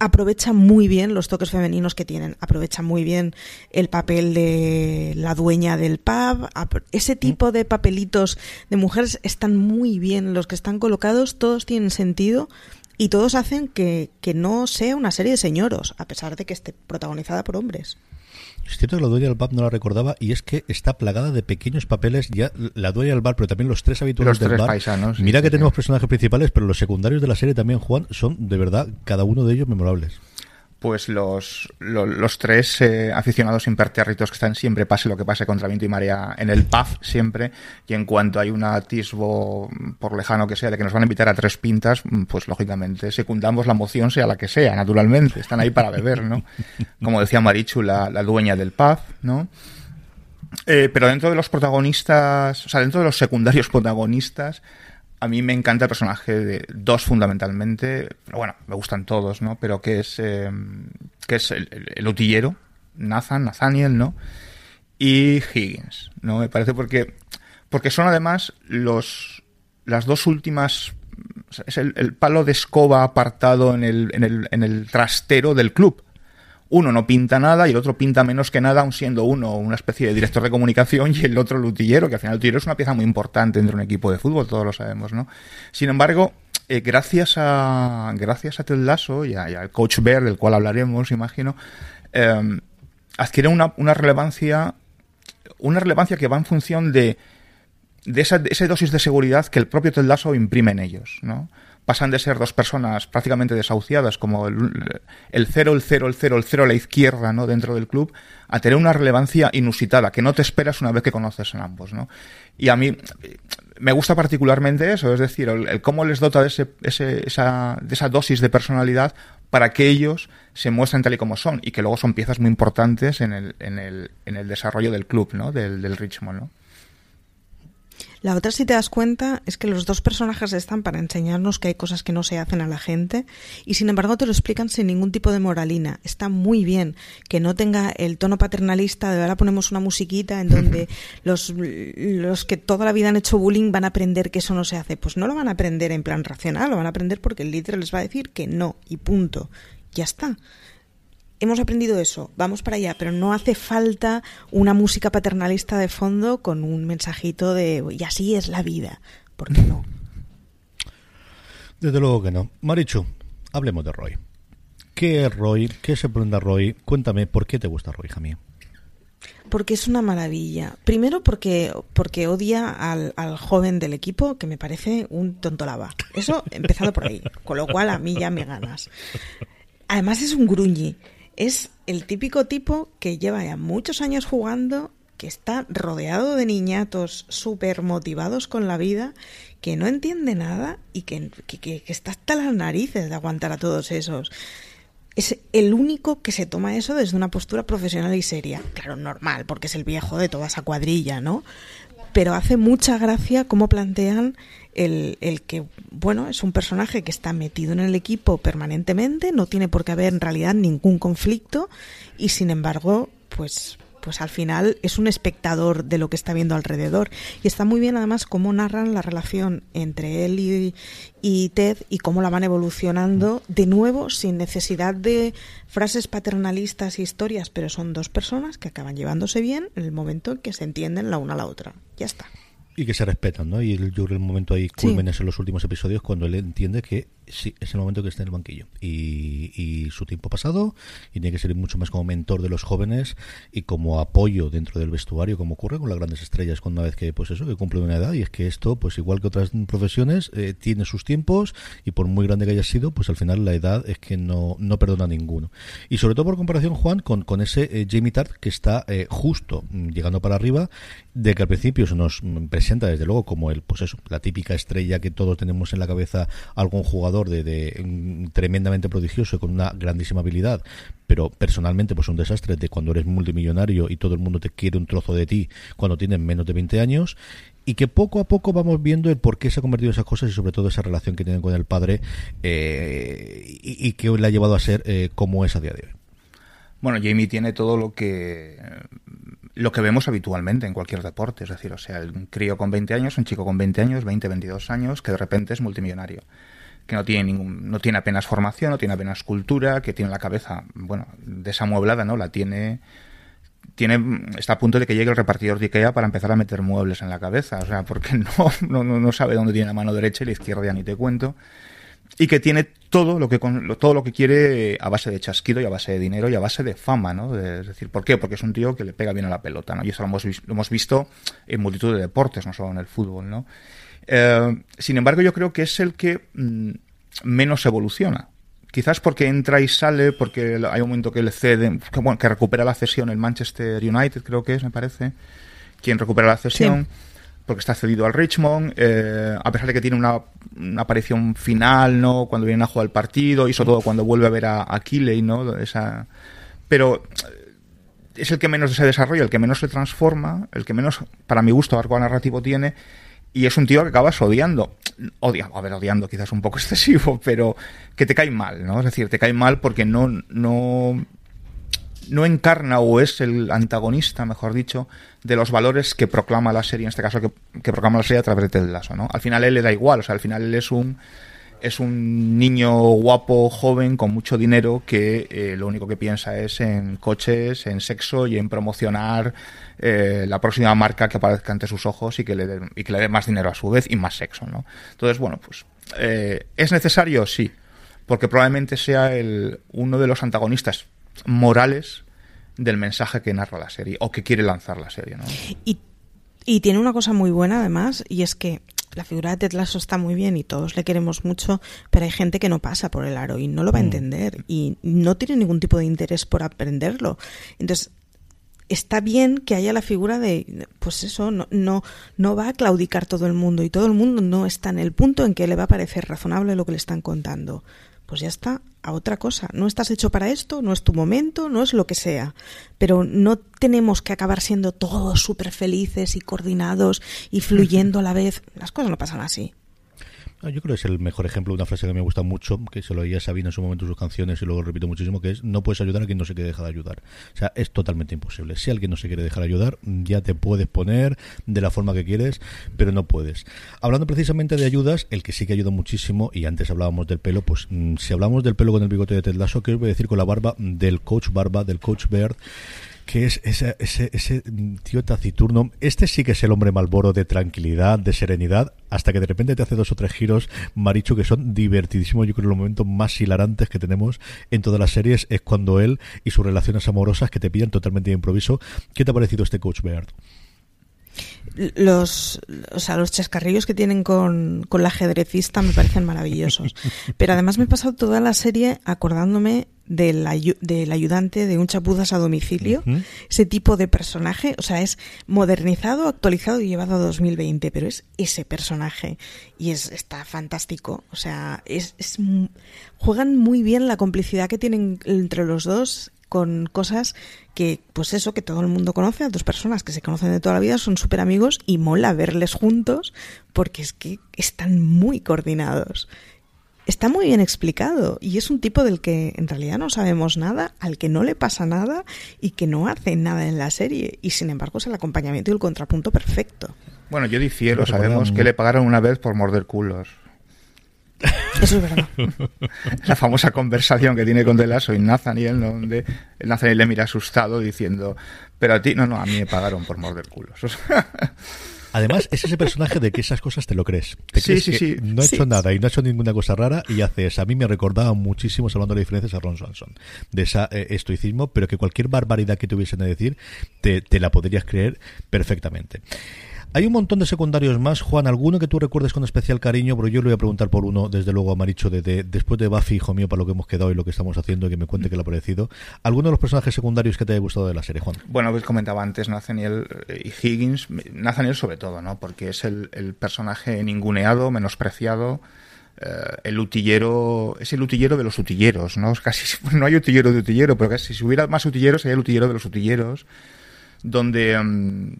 aprovecha muy bien los toques femeninos que tienen, aprovecha muy bien el papel de la dueña del pub, ese tipo de papelitos de mujeres están muy bien, los que están colocados todos tienen sentido y todos hacen que, que no sea una serie de señoros, a pesar de que esté protagonizada por hombres. Es cierto que la dueña del bar no la recordaba y es que está plagada de pequeños papeles, ya la dueña del bar, pero también los tres habituales del bar. Mira que tenemos personajes principales, pero los secundarios de la serie también, Juan, son de verdad cada uno de ellos memorables. Pues los, los, tres eh, aficionados impertérritos que están siempre, pase lo que pase, contra viento y marea, en el pub siempre, y en cuanto hay un atisbo, por lejano que sea, de que nos van a invitar a tres pintas, pues lógicamente secundamos la moción, sea la que sea, naturalmente, están ahí para beber, ¿no? Como decía Marichu, la, la dueña del pub, ¿no? Eh, pero dentro de los protagonistas, o sea, dentro de los secundarios protagonistas, a mí me encanta el personaje de dos fundamentalmente, bueno, me gustan todos, ¿no? Pero que es, eh, que es el, el, utillero, Nathan, Nathaniel, ¿no? Y Higgins, ¿no? Me parece porque, porque son además los, las dos últimas, es el, el palo de escoba apartado en el, en el, en el trastero del club uno no pinta nada y el otro pinta menos que nada, aun siendo uno una especie de director de comunicación y el otro lutillero, que al final el lutillero es una pieza muy importante dentro de un equipo de fútbol, todos lo sabemos, ¿no? Sin embargo, eh, gracias a gracias a Ted y, al coach Bear, del cual hablaremos, imagino, eh, adquiere una, relevancia una relevancia que va en función de de esa, de esa dosis de seguridad que el propio Ted imprime en ellos, ¿no? Pasan de ser dos personas prácticamente desahuciadas, como el, el cero, el cero, el cero, el cero a la izquierda, ¿no? Dentro del club, a tener una relevancia inusitada, que no te esperas una vez que conoces a ambos, ¿no? Y a mí me gusta particularmente eso, es decir, el, cómo les dota de, ese, ese, esa, de esa dosis de personalidad para que ellos se muestren tal y como son y que luego son piezas muy importantes en el, en el, en el desarrollo del club, ¿no? Del, del Richmond, ¿no? La otra, si te das cuenta, es que los dos personajes están para enseñarnos que hay cosas que no se hacen a la gente y sin embargo te lo explican sin ningún tipo de moralina. Está muy bien que no tenga el tono paternalista de ahora ponemos una musiquita en donde los, los que toda la vida han hecho bullying van a aprender que eso no se hace. Pues no lo van a aprender en plan racional, lo van a aprender porque el líder les va a decir que no y punto. Ya está hemos aprendido eso, vamos para allá, pero no hace falta una música paternalista de fondo con un mensajito de y así es la vida, ¿por qué no? Desde luego que no. Marichu, hablemos de Roy. ¿Qué es Roy? ¿Qué se pregunta Roy? Cuéntame, ¿por qué te gusta Roy, Jamie? Porque es una maravilla. Primero porque, porque odia al, al, joven del equipo, que me parece un tontolaba. Eso empezado por ahí. Con lo cual a mí ya me ganas. Además es un gruñi es el típico tipo que lleva ya muchos años jugando, que está rodeado de niñatos súper motivados con la vida, que no entiende nada y que, que, que, está hasta las narices de aguantar a todos esos. Es el único que se toma eso desde una postura profesional y seria. Claro, normal, porque es el viejo de toda esa cuadrilla, ¿no? Pero hace mucha gracia cómo plantean el, el, que, bueno, es un personaje que está metido en el equipo permanentemente, no tiene por qué haber en realidad ningún conflicto y sin embargo, pues pues al final es un espectador de lo que está viendo alrededor. Y está muy bien además cómo narran la relación entre él y, y, Ted y cómo la van evolucionando de nuevo sin necesidad de frases paternalistas e historias, pero son dos personas que acaban llevándose bien en el momento en que se entienden la una a la otra. Ya está. Y que se respetan, ¿no? Y yo creo que el momento ahí culmen sí. en los últimos episodios cuando él entiende que sí, es el momento que está en el banquillo. Y, y, su tiempo pasado, y tiene que ser mucho más como mentor de los jóvenes y como apoyo dentro del vestuario, como ocurre con las grandes estrellas cuando una vez que, pues eso, que cumple una edad. Y es que esto, pues igual que otras profesiones, eh, tiene sus tiempos y por muy grande que haya sido, pues al final la edad es que no, no perdona a ninguno. Y sobre todo por comparación, Juan, con, con ese eh, Jamie Tart que está eh, justo mm, llegando para arriba, de que al principio se nos presenta desde luego como el, pues eso, la típica estrella que todos tenemos en la cabeza, algún jugador de, mm, tremendamente prodigioso y con una grandísima habilidad, pero personalmente pues un desastre de cuando eres multimillonario y todo el mundo te quiere un trozo de ti cuando tienes menos de 20 años y que poco a poco vamos viendo el por qué se ha convertido esas cosas y sobre todo esa relación que tienen con el padre eh, y, que le ha llevado a ser eh, como es a día de hoy. Bueno, Jamie tiene todo lo que lo que vemos habitualmente en cualquier deporte, es decir, o sea, un crío con 20 años, un chico con 20 años, 20, 22 años, que de repente es multimillonario que no tiene ningún, no tiene apenas formación, no tiene apenas cultura, que tiene la cabeza, bueno, desamueblada, ¿no? La tiene, tiene, está a punto de que llegue el repartidor de Ikea para empezar a meter muebles en la cabeza, o sea, porque no, no, no sabe dónde tiene la mano derecha y la izquierda ya ni te cuento, y que tiene todo lo que, todo lo que quiere a base de chasquido y a base de dinero y a base de fama, ¿no? Es decir, ¿por qué? Porque es un tío que le pega bien a la pelota, ¿no? Y eso lo hemos, lo hemos visto en multitud de deportes, no solo en el fútbol, ¿no? Eh, sin embargo, yo creo que es el que mm, menos evoluciona. quizás porque entra y sale, porque hay un momento que le cede, que, bueno, que recupera la cesión el Manchester United, creo que es, me parece, quien recupera la cesión. Porque está cedido al Richmond, eh, a pesar de que tiene una, aparición final, ¿no? Cuando viene a jugar el partido, y sobre todo cuando vuelve a ver a, a ¿no? Esa, pero es el que menos se desarrolla, el que menos se transforma, el que menos, para mi gusto, arco narrativo tiene, y es un tío que acabas odiando. Odia, a ver, odiando quizás un poco excesivo, pero que te cae mal, ¿no? Es decir, te cae mal porque no, no, no encarna o es el antagonista, mejor dicho, de los valores que proclama la serie, en este caso que, proclama la serie a través de Ted Lasso, ¿no? Al final él le da igual, o sea, al final él es un es un niño guapo, joven, con mucho dinero, que eh, lo único que piensa es en coches, en sexo y en promocionar eh, la próxima marca que aparezca ante sus ojos y que le dé, más dinero a su vez y más sexo, ¿no? Entonces, bueno, pues, eh, ¿es necesario? Sí, porque probablemente sea el, uno de los antagonistas morales del mensaje que narra la serie o que quiere lanzar la serie, ¿no? Y, y tiene una cosa muy buena además, y es que la figura de Ted Lasso está muy bien y todos le queremos mucho, pero hay gente que no pasa por el aro y no lo va a mm. entender y no tiene ningún tipo de interés por aprenderlo. Entonces, está bien que haya la figura de, pues eso, no, no, no va a claudicar todo el mundo y todo el mundo no está en el punto en que le va a parecer razonable lo que le están contando pues ya está, a otra cosa. No estás hecho para esto, no es tu momento, no es lo que sea. Pero no tenemos que acabar siendo todos súper felices y coordinados y fluyendo a la vez. Las cosas no pasan así. Yo creo que es el mejor ejemplo de una frase que me gusta mucho, que se lo oía Sabina en su momento en sus canciones y luego repito muchísimo, que es no puedes ayudar a quien no se quiere dejar de ayudar. O sea, es totalmente imposible. Si alguien no se quiere dejar ayudar, ya te puedes poner de la forma que quieres, pero no puedes. Hablando precisamente de ayudas, el que sí que ayuda muchísimo, y antes hablábamos del pelo, pues mm, si hablamos del pelo con el bigote de Ted Lasso, ¿qué voy a decir con la barba del coach Barba, del coach Beard? Que es ese, ese, ese tío taciturno. Este sí que es el hombre malboro de tranquilidad, de serenidad, hasta que de repente te hace dos o tres giros, Marichu, que son divertidísimos. Yo creo que los momentos más hilarantes que tenemos en todas las series es cuando él y sus relaciones amorosas que te pillan totalmente de improviso. ¿Qué te ha parecido este Coach Beard? Los, o sea, los chascarrillos que tienen con, con la ajedrecista me parecen maravillosos. Pero además me he pasado toda la serie acordándome del, del ayudante de un chapuzas a domicilio, ese tipo de personaje, o sea, es modernizado, actualizado y llevado a 2020, pero es ese personaje y es está fantástico, o sea, es, es juegan muy bien la complicidad que tienen entre los dos con cosas que, pues eso, que todo el mundo conoce, a dos personas que se conocen de toda la vida, son súper amigos y mola verles juntos porque es que están muy coordinados está muy bien explicado y es un tipo del que en realidad no sabemos nada, al que no le pasa nada y que no hace nada en la serie y sin embargo es el acompañamiento y el contrapunto perfecto. Bueno, yo difiero, sabemos que le pagaron una vez por morder culos. Eso es verdad. La famosa conversación que tiene con Delaso y Nathaniel, donde Nathaniel le mira asustado diciendo, pero a ti, no, no, a mí me pagaron por morder culos. Además, es ese personaje de que esas cosas te lo crees. sí, sí, sí. No ha hecho nada y no ha hecho ninguna cosa rara y haces. A mí me recordaba muchísimo, hablando de diferencias, a Ron Swanson. De ese eh, estoicismo, pero que cualquier barbaridad que tuviesen a decir, te, te la podrías creer perfectamente. Hay un montón de secundarios más, Juan, alguno que tú recuerdes con especial cariño, pero yo le voy a preguntar por uno, desde luego a Maricho, de, después de Buffy, hijo mío, para lo que hemos quedado y lo que estamos haciendo, que me cuente qué le ha parecido. ¿Alguno de los personajes secundarios que te haya gustado de la serie, Juan? Bueno, pues comentaba antes Nathaniel eh, y Higgins, Nathaniel sobre todo, ¿no? Porque es el, personaje ninguneado, menospreciado, eh, el utillero, es el utillero de los utilleros, ¿no? Casi, no hay utillero de utillero, pero casi si hubiera más utilleros sería el utillero de los utilleros, donde... Mm,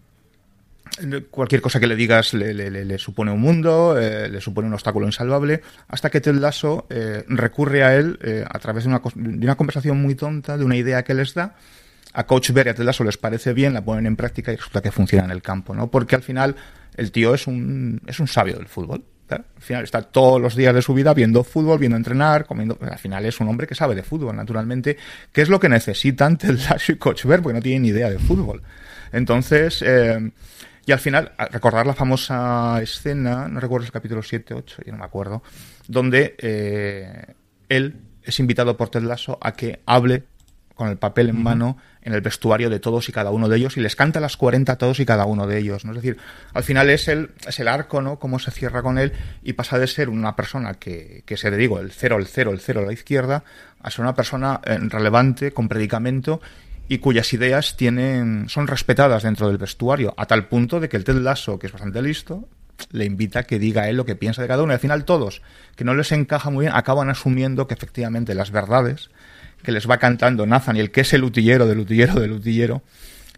cualquier cosa que le digas le, supone un mundo, eh, le supone un obstáculo insalvable, hasta que Ted Lasso eh, recurre a él eh, a través de una, de una, conversación muy tonta, de una idea que les da. A Coach Bear y a Ted Lasso les parece bien, la ponen en práctica y resulta que funciona en el campo, ¿no? Porque al final el tío es un, es un sabio del fútbol. Al final está todos los días de su vida viendo fútbol, viendo entrenar, comiendo. Al final es un hombre que sabe de fútbol, naturalmente, que es lo que necesitan Ted Lasso y Coach Bear, porque no tienen ni idea de fútbol. Entonces, y al final, recordar la famosa escena, no recuerdo el capítulo 7, 8, yo no me acuerdo, donde eh, él es invitado por Ted Lasso a que hable con el papel en mano en el vestuario de todos y cada uno de ellos y les canta las 40 a todos y cada uno de ellos. ¿no? Es decir, al final es el, es el arco, ¿no? Cómo se cierra con él y pasa de ser una persona que, que se le digo, el cero, el cero, el cero a la izquierda, a ser una persona eh, relevante, con predicamento y cuyas ideas tienen, son respetadas dentro del vestuario, a tal punto de que el Ted Lasso, que es bastante listo, le invita a que diga él lo que piensa de cada uno. Y al final todos, que no les encaja muy bien, acaban asumiendo que efectivamente las verdades que les va cantando Nathan y el que es el utillero del utillero del utillero,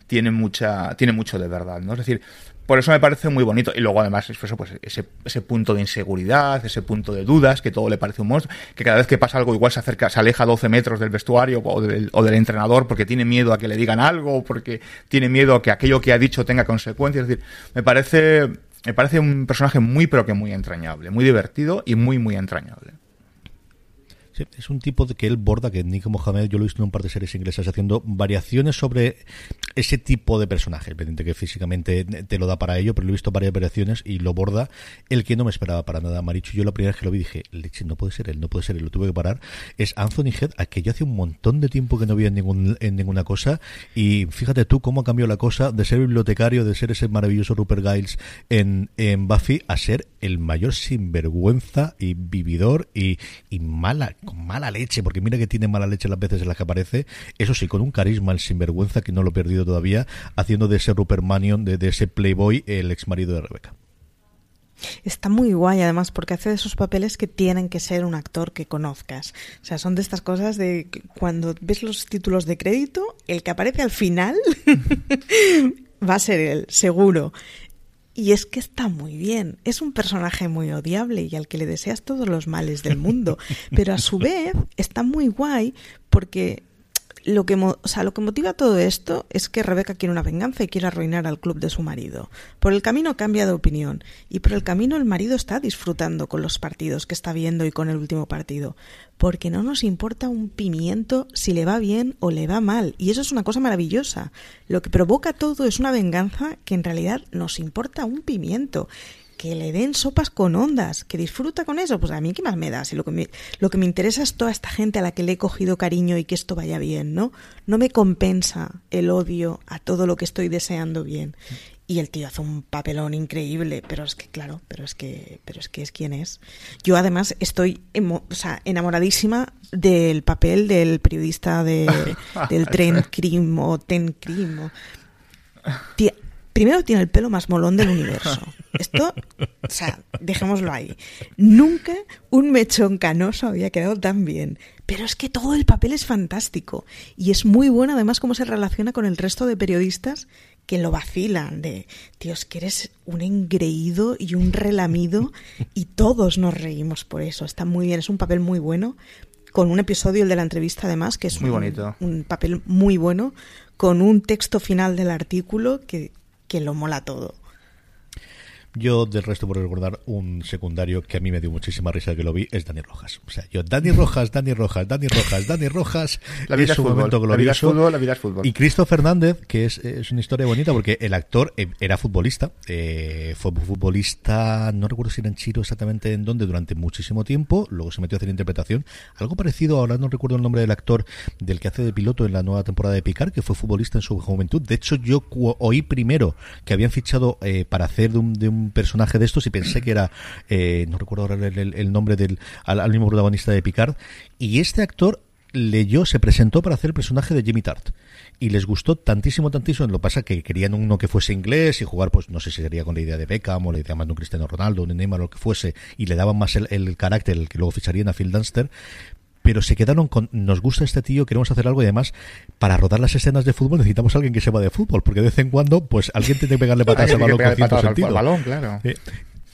tiene mucha, tiene mucho de verdad, ¿no? Es decir, por eso me parece muy bonito. Y luego, además, eso, pues, ese, ese punto de inseguridad, ese punto de dudas, que todo le parece un monstruo, que cada vez que pasa algo igual se acerca, se aleja 12 metros del vestuario o del, o del entrenador porque tiene miedo a que le digan algo, o porque tiene miedo a que aquello que ha dicho tenga consecuencias. Es decir, me parece, me parece un personaje muy, pero que muy entrañable, muy divertido y muy, muy entrañable. Sí, es un tipo de que él borda, que Nick Mohamed, yo lo he visto en un par de series inglesas haciendo variaciones sobre ese tipo de personaje, pendiente que físicamente te lo da para ello, pero lo he visto varias variaciones y lo borda el que no me esperaba para nada. Marichu, yo la primera vez que lo vi dije, leche, no puede ser él, no puede ser él, lo tuve que parar. Es Anthony Head, a que yo hace un montón de tiempo que no vi en, ningún, en ninguna cosa y fíjate tú cómo ha cambiado la cosa de ser bibliotecario, de ser ese maravilloso Rupert Giles en, en Buffy, a ser el mayor sinvergüenza y vividor y, y mala con mala leche, porque mira que tiene mala leche las veces en las que aparece, eso sí, con un carisma el sinvergüenza que no lo he perdido todavía, haciendo de ese Rupert Manion, de, de ese Playboy, el ex marido de Rebeca. Está muy guay además porque hace de esos papeles que tienen que ser un actor que conozcas. O sea, son de estas cosas de cuando ves los títulos de crédito, el que aparece al final va a ser él, seguro. Y es que está muy bien. Es un personaje muy odiable y al que le deseas todos los males del mundo. Pero a su vez está muy guay porque lo que, o sea, lo que motiva todo esto es que Rebeca quiere una venganza y quiere arruinar al club de su marido. Por el camino cambia de opinión y por el camino el marido está disfrutando con los partidos que está viendo y con el último partido. Porque no nos importa un pimiento si le va bien o le va mal. Y eso es una cosa maravillosa. Lo que provoca todo es una venganza que en realidad nos importa un pimiento que le den sopas con ondas, que disfruta con eso, pues a mí qué más me da, si lo que me, lo que me interesa es toda esta gente a la que le he cogido cariño y que esto vaya bien, ¿no? No me compensa el odio a todo lo que estoy deseando bien. Y el tío hace un papelón increíble, pero es que claro, pero es que pero es que es quien es. Yo además estoy o sea, enamoradísima del papel del periodista de, del tren Crim o Ten Crim. O... Tía, primero tiene el pelo más molón del universo. Esto, o sea, dejémoslo ahí. Nunca un mechón canoso había quedado tan bien. Pero es que todo el papel es fantástico. Y es muy bueno además cómo se relaciona con el resto de periodistas que lo vacilan de, Dios, que eres un engreído y un relamido y todos nos reímos por eso. Está muy bien, es un papel muy bueno. Con un episodio, el de la entrevista además, que es muy bonito. un papel muy bueno, con un texto final del artículo que, que lo mola todo. Yo, del resto, por recordar un secundario que a mí me dio muchísima risa que lo vi, es Dani Rojas. O sea, yo, Dani Rojas, Dani Rojas, Dani Rojas, Dani Rojas. La vida es, un fútbol. momento glorioso. La vida es fútbol, la vida es fútbol. Y Cristo Fernández, que es, es una historia bonita porque el actor eh, era futbolista. Eh, fue futbolista, no recuerdo si era en Chiro exactamente en dónde, durante muchísimo tiempo. Luego se metió a hacer interpretación. Algo parecido, ahora no recuerdo el nombre del actor del que hace de piloto en la nueva temporada de Picar, que fue futbolista en su juventud. De hecho, yo oí primero que habían fichado eh, para hacer de un, de un personaje de estos y pensé que era, eh, no recuerdo ahora el, nombre del al, al, mismo protagonista de Picard, y este actor leyó, se presentó para hacer el personaje de Jimmy Tart. Y les gustó tantísimo, tantísimo. Lo pasa que querían uno que fuese inglés y jugar, pues no sé si sería con la idea de Beckham o la idea más de un Cristiano Ronaldo, un Neymar o lo que fuese, y le daban más el, el carácter, el que luego ficharían a Phil Dunster pero se quedaron con nos gusta este tío, queremos hacer algo y además para rodar las escenas de fútbol necesitamos a alguien que sepa de fútbol, porque de vez en cuando pues alguien tiene que pegarle patadas al balón con cierto sentido. Al balón, claro. Eh,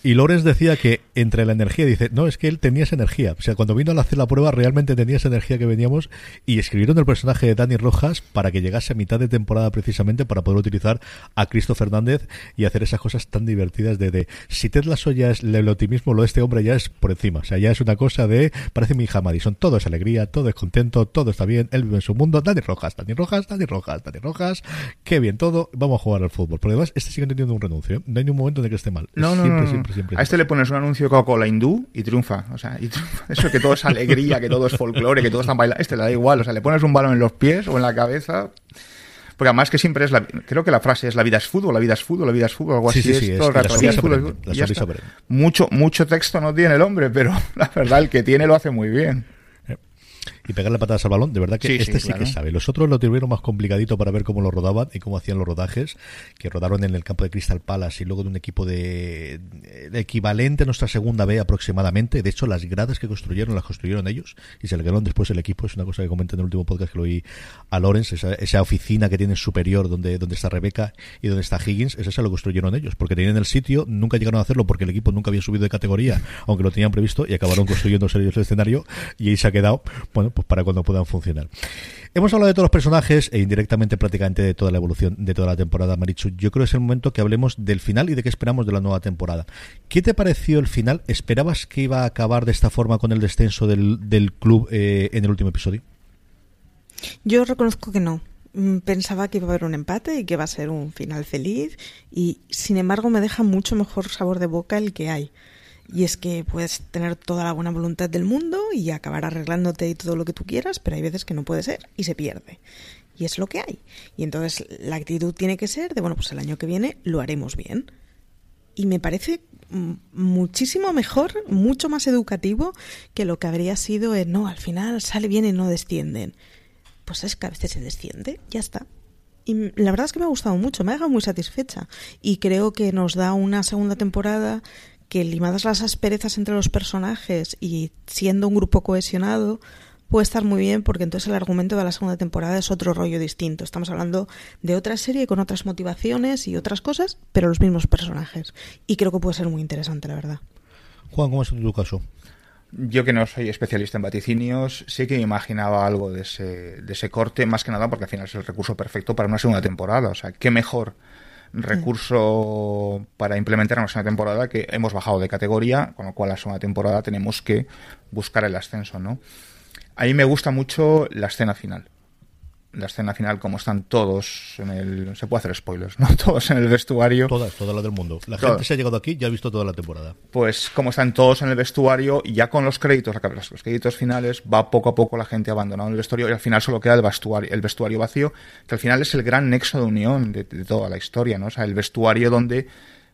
y Lorenz decía que entre la energía, dice, no, es que él tenía esa energía. O sea, cuando vino a hacer la prueba, realmente tenía esa energía que veníamos y escribieron el personaje de Dani Rojas para que llegase a mitad de temporada precisamente para poder utilizar a Cristo Fernández y hacer esas cosas tan divertidas de, de si Ted Lasso ya es el optimismo, lo de este hombre ya es por encima. O sea, ya es una cosa de, parece mi hija Madison, todo es alegría, todo es contento, todo está bien, él vive en su mundo. Dani Rojas, Dani Rojas, Dani Rojas, Dani Rojas, qué bien todo, vamos a jugar al fútbol. Por además, este sigue teniendo un renuncio, ¿eh? no hay ni un momento en el que esté mal. No, no, siempre, no, no. siempre, siempre, A este le pones un anuncio anuncio de Coca-Cola hindú y triunfa. O sea, y triunfa. eso que todo es alegría, que todo es folclore, que todo están bailando. Este le da igual. O sea, le pones un balón en los pies o en la cabeza. Porque además que siempre es la, creo que la frase es la vida es fútbol, la vida es fútbol, la vida es fútbol, algo así es, todo la, vida es fútbol. Mucho, mucho texto no tiene el hombre, pero la verdad el que tiene lo hace muy bien y pegarle patadas al balón, de verdad que este sí, que sabe. Los otros lo tuvieron más complicadito para ver cómo lo rodaban y cómo hacían los rodajes, que rodaron en el campo de Crystal Palace y luego de un equipo de, equivalente a nuestra segunda B aproximadamente. De hecho, las gradas que construyeron las construyeron ellos y se le quedaron después el equipo. Es una cosa que comenté en el último podcast que lo oí a Lawrence, esa, oficina que tienen superior donde, donde está Rebeca y donde está Higgins, esa lo construyeron ellos, porque tenían el sitio, nunca llegaron a hacerlo porque el equipo nunca había subido de categoría, aunque lo tenían previsto, y acabaron construyendo ellos el escenario y ahí se ha quedado, bueno, pues para cuando puedan funcionar. Hemos hablado de todos los personajes e indirectamente prácticamente de toda la evolución de toda la temporada, Marichu. Yo creo que es el momento que hablemos del final y de qué esperamos de la nueva temporada. ¿Qué te pareció el final? ¿Esperabas que iba a acabar de esta forma con el descenso del, club eh, en el último episodio? Yo reconozco que no. Mm, pensaba que iba a haber un empate y que va a ser un final feliz y sin embargo me deja mucho mejor sabor de boca el que hay. Y es que puedes tener toda la buena voluntad del mundo y acabar arreglándote y todo lo que tú quieras, pero hay veces que no puede ser y se pierde. Y es lo que hay. Y entonces la actitud tiene que ser de, bueno, pues el año que viene lo haremos bien. Y me parece muchísimo mejor, mucho más educativo que lo que habría sido en, no, al final sale bien y no descienden. Pues es que a veces se desciende, ya está. Y la verdad es que me ha gustado mucho, me ha dejado muy satisfecha. Y creo que nos da una segunda temporada que limadas las asperezas entre los personajes y siendo un grupo cohesionado, puede estar muy bien porque entonces el argumento de la segunda temporada es otro rollo distinto. Estamos hablando de otra serie con otras motivaciones y otras cosas, pero los mismos personajes. Y creo que puede ser muy interesante, la verdad. Juan, ¿cómo es tu caso? Yo que no soy especialista en vaticinios, sé que me imaginaba algo de ese, de ese corte, más que nada porque al final es el recurso perfecto para una segunda temporada. O sea, qué mejor recurso para implementar una segunda temporada que hemos bajado de categoría, con lo cual la segunda temporada tenemos que buscar el ascenso, ¿no? A mí me gusta mucho la escena final la escena final, como están todos en el. Se puede hacer spoilers, ¿no? Todos en el vestuario. Todas, toda la del mundo. La gente se ha llegado aquí y ha visto toda la temporada. Pues, como están todos en el vestuario, y ya con los créditos, los créditos finales, va poco a poco la gente abandonando el vestuario y al final solo queda el vestuario, el vestuario vacío, que al final es el gran nexo de unión de, toda la historia, ¿no? O sea, el vestuario donde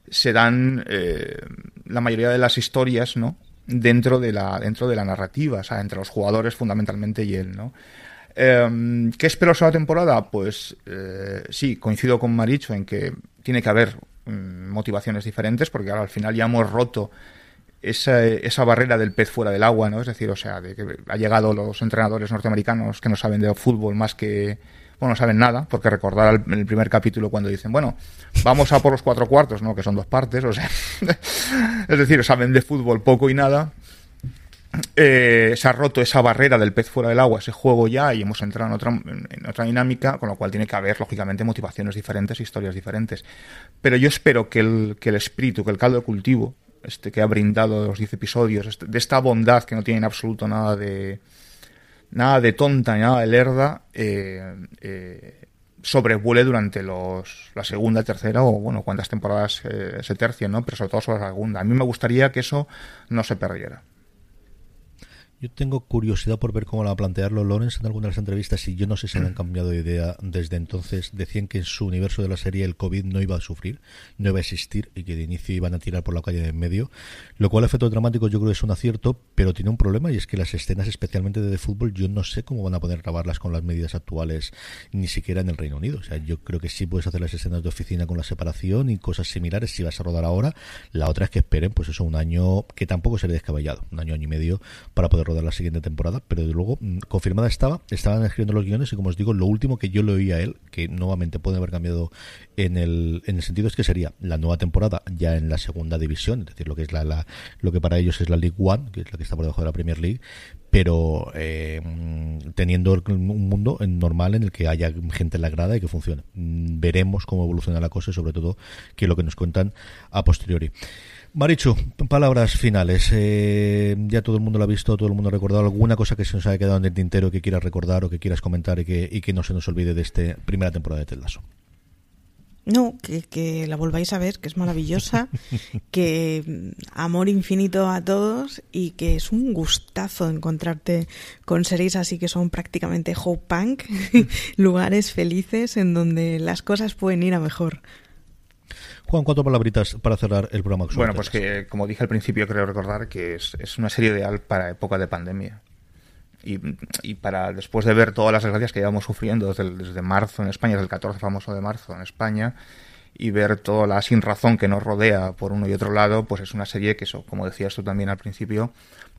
se dan eh, la mayoría de las historias, ¿no? Dentro de la, dentro de la narrativa, o sea, entre los jugadores fundamentalmente y él, ¿no? Eh, ¿Qué espero esa temporada? Pues eh, sí, coincido con Maricho en que tiene que haber mm, motivaciones diferentes, porque ahora al final ya hemos roto esa, esa, barrera del pez fuera del agua, ¿no? Es decir, o sea, de que ha llegado los entrenadores norteamericanos que no saben de fútbol más que, bueno, no saben nada, porque recordar el, el primer capítulo cuando dicen, bueno, vamos a por los cuatro cuartos, ¿no? Que son dos partes, o sea, es decir, saben de fútbol poco y nada, eh, se ha roto esa barrera del pez fuera del agua, ese juego ya, y hemos entrado en otra, en otra dinámica, con lo cual tiene que haber, lógicamente, motivaciones diferentes, historias diferentes. Pero yo espero que el, que el espíritu, que el caldo de cultivo, este que ha brindado los 10 episodios, este, de esta bondad que no tiene en absoluto nada de nada de tonta ni nada de lerda, eh, eh sobrevuele durante los, la segunda, tercera o, bueno, cuántas temporadas eh, se tercien, ¿no? Pero sobre todo sobre la segunda. A mí me gustaría que eso no se perdiera. Yo tengo curiosidad por ver cómo la va a plantearlo Lawrence en algunas de las entrevistas y yo no sé si han cambiado de idea desde entonces. Decían que en su universo de la serie el COVID no iba a sufrir, no iba a existir y que de inicio iban a tirar por la calle de en medio, lo cual efectos dramáticos yo creo que es un acierto, pero tiene un problema y es que las escenas especialmente de, fútbol yo no sé cómo van a poder grabarlas con las medidas actuales ni siquiera en el Reino Unido. O sea, yo creo que sí puedes hacer las escenas de oficina con la separación y cosas similares si vas a rodar ahora. La otra es que esperen pues eso un año que tampoco sería descabellado, un año, año y medio para poder rodar la siguiente temporada, pero de luego mm, confirmada estaba, estaban escribiendo los guiones y como os digo, lo último que yo le oí a él, que nuevamente puede haber cambiado en el, en el sentido es que sería la nueva temporada ya en la segunda división, es decir, lo que es la, la lo que para ellos es la League One, que es la que está por debajo de la Premier League, pero eh, mm, teniendo un mundo normal en el que haya gente en la grada y que funcione. Mm, veremos cómo evoluciona la cosa y sobre todo que lo que nos cuentan a posteriori. Marichu, palabras finales. Eh, ya todo el mundo lo ha visto, todo el mundo ha recordado alguna cosa que se nos haya quedado en el tintero que quieras recordar o que quieras comentar y que, y que no se nos olvide de esta primera temporada de Teldaso. No, que, que, la volváis a ver, que es maravillosa, que mm, amor infinito a todos y que es un gustazo encontrarte con series así que son prácticamente hope punk, lugares felices en donde las cosas pueden ir a mejor. Juan, cuatro palabritas para cerrar el programa. Bueno, pues que como dije al principio, creo recordar que es, es una serie ideal para época de pandemia. Y, y, para después de ver todas las desgracias que llevamos sufriendo desde, desde, marzo en España, desde el 14 famoso de marzo en España, y ver toda la sin razón que nos rodea por uno y otro lado, pues es una serie que eso, como decías tú también al principio,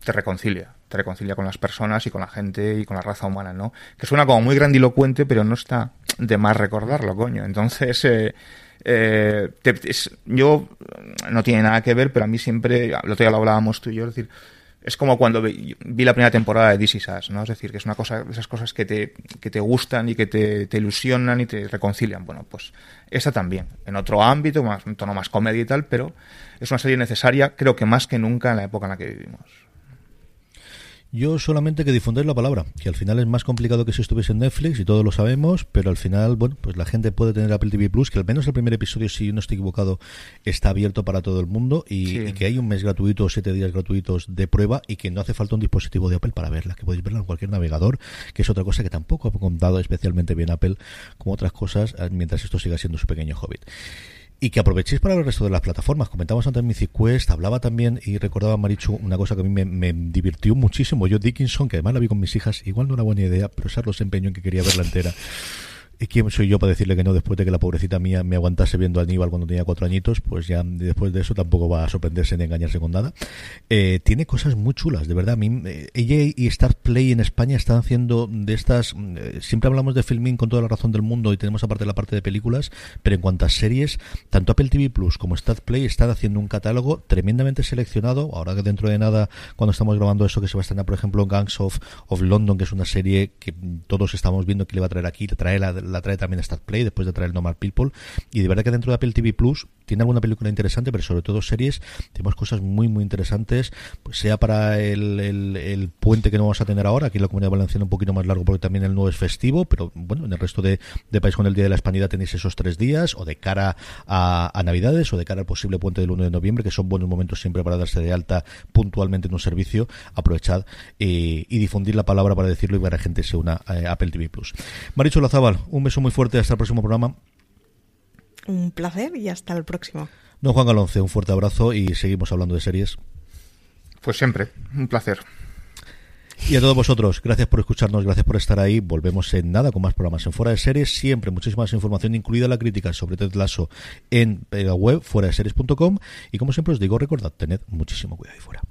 te reconcilia, te reconcilia con las personas y con la gente y con la raza humana, ¿no? Que suena como muy grandilocuente, pero no está de más recordarlo, coño. Entonces, eh, eh, te, es, yo no tiene nada que ver, pero a mí siempre, lo otro día lo hablábamos tú y yo, es decir, es como cuando vi, vi, la primera temporada de This Is ¿no? Es decir, que es una cosa, esas cosas que te, que te gustan y que te, te, ilusionan y te reconcilian. Bueno, pues esa también, en otro ámbito, más, un tono más comedia y tal, pero es una serie necesaria, creo que más que nunca en la época en la que vivimos. Yo solamente que difundir la palabra, que al final es más complicado que si estuviese en Netflix y todos lo sabemos, pero al final, bueno, pues la gente puede tener Apple TV Plus, que al menos el primer episodio, si yo no estoy equivocado, está abierto para todo el mundo y, sí. y que hay un mes gratuito o siete días gratuitos de prueba y que no hace falta un dispositivo de Apple para verla, que podéis verla en cualquier navegador, que es otra cosa que tampoco ha contado especialmente bien Apple como otras cosas, mientras esto siga siendo su pequeño hobbit y que aprovechéis para el resto de las plataformas. Comentamos antes Mythic Quest, hablaba también y recordaba Marichu una cosa que a mí me, divirtió muchísimo. Yo Dickinson, que además la vi con mis hijas, igual no era buena idea, pero Charlos se empeñó en que quería verla entera. ¿Y quién soy yo para decirle que no después de que la pobrecita mía me aguantase viendo a Aníbal cuando tenía cuatro añitos? Pues ya después de eso tampoco va a sorprenderse ni engañarse con nada. Eh, tiene cosas muy chulas, de verdad. A mí, eh, y Star Play en España están haciendo de estas. Eh, siempre hablamos de filming con toda la razón del mundo y tenemos aparte la parte de películas, pero en cuanto a series, tanto Apple TV Plus como Star Play están haciendo un catálogo tremendamente seleccionado. Ahora que dentro de nada, cuando estamos grabando eso, que se va a estrenar, por ejemplo, Gangs of, of London, que es una serie que todos estamos viendo que le va a traer aquí, trae la la trae también Star Play después de traer Normal People. Y de verdad que dentro de Apple TV Plus tiene alguna película interesante pero sobre todo series tenemos cosas muy muy interesantes pues sea para el, el, puente que no vamos a tener ahora aquí en la Comunidad Valenciana un poquito más largo porque también el nuevo es festivo pero bueno en el resto de, de país con el Día de la Hispanidad tenéis esos tres días o de cara a, a Navidades o de cara al posible puente del 1 de noviembre que son buenos momentos siempre para darse de alta puntualmente en un servicio aprovechad eh, y difundir la palabra para decirlo y para que la gente se una a Apple TV Plus Maricho Lazábal un beso muy fuerte hasta el próximo programa. Un placer y hasta el próximo. Don Juan Galonce, un fuerte abrazo y seguimos hablando de series. Pues siempre, un placer. Y a todos vosotros, gracias por escucharnos, gracias por estar ahí. Volvemos en nada con más programas en Fuera de Series. Siempre muchísima más información, incluida la crítica sobre Ted Lasso en la web fuera de series.com. Y como siempre os digo, recordad, tened muchísimo cuidado ahí fuera.